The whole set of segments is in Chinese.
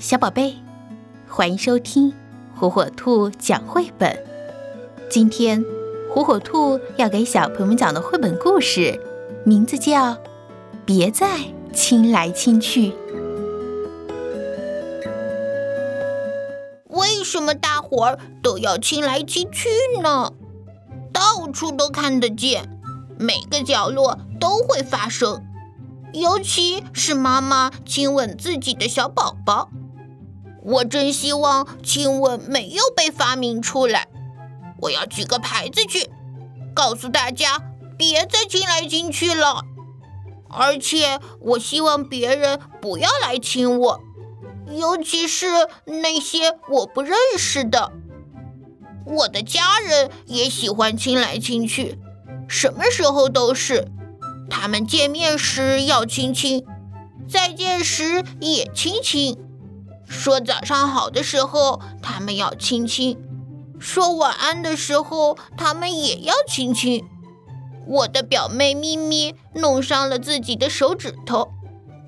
小宝贝，欢迎收听火火兔讲绘本。今天，火火兔要给小朋友们讲的绘本故事，名字叫《别再亲来亲去》。为什么大伙儿都要亲来亲去呢？到处都看得见，每个角落都会发生，尤其是妈妈亲吻自己的小宝宝。我真希望亲吻没有被发明出来。我要举个牌子去，告诉大家别再亲来亲去了。而且我希望别人不要来亲我，尤其是那些我不认识的。我的家人也喜欢亲来亲去，什么时候都是。他们见面时要亲亲，再见时也亲亲。说早上好的时候，他们要亲亲；说晚安的时候，他们也要亲亲。我的表妹咪咪弄伤了自己的手指头，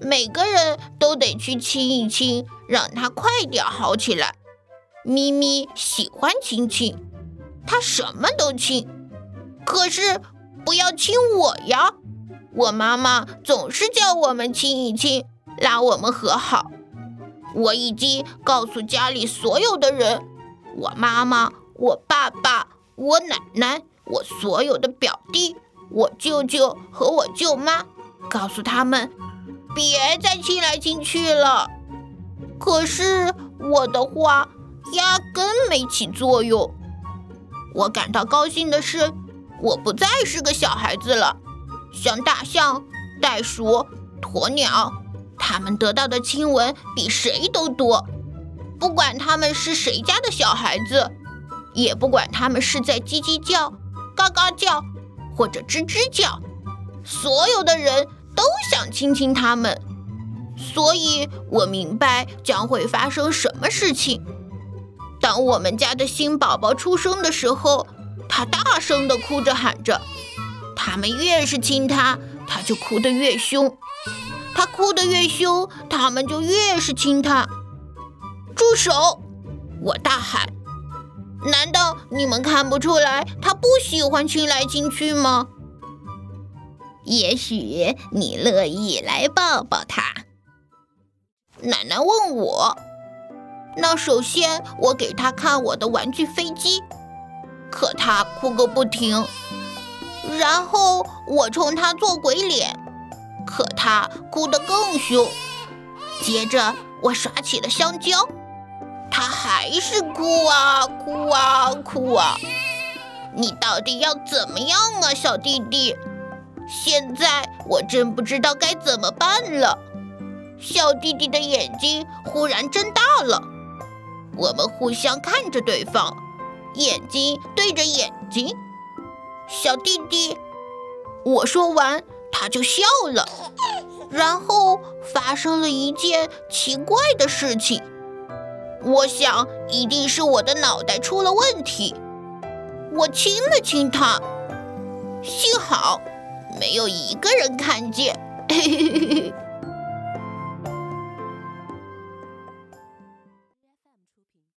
每个人都得去亲一亲，让她快点好起来。咪咪喜欢亲亲，她什么都亲，可是不要亲我呀！我妈妈总是叫我们亲一亲，拉我们和好。我已经告诉家里所有的人，我妈妈、我爸爸、我奶奶、我所有的表弟、我舅舅和我舅妈，告诉他们别再亲来亲去了。可是我的话压根没起作用。我感到高兴的是，我不再是个小孩子了，像大象、袋鼠、鸵鸟。他们得到的亲吻比谁都多，不管他们是谁家的小孩子，也不管他们是在叽叽叫、嘎嘎叫或者吱吱叫，所有的人都想亲亲他们。所以我明白将会发生什么事情。当我们家的新宝宝出生的时候，他大声地哭着喊着，他们越是亲他，他就哭得越凶。他哭得越凶，他们就越是亲他。住手！我大喊。难道你们看不出来他不喜欢亲来亲去吗？也许你乐意来抱抱他。奶奶问我。那首先我给他看我的玩具飞机，可他哭个不停。然后我冲他做鬼脸。可他哭得更凶，接着我耍起了香蕉，他还是哭啊哭啊哭啊！你到底要怎么样啊，小弟弟？现在我真不知道该怎么办了。小弟弟的眼睛忽然睁大了，我们互相看着对方，眼睛对着眼睛。小弟弟，我说完。他就笑了，然后发生了一件奇怪的事情。我想一定是我的脑袋出了问题。我亲了亲他，幸好没有一个人看见。嘿嘿嘿嘿。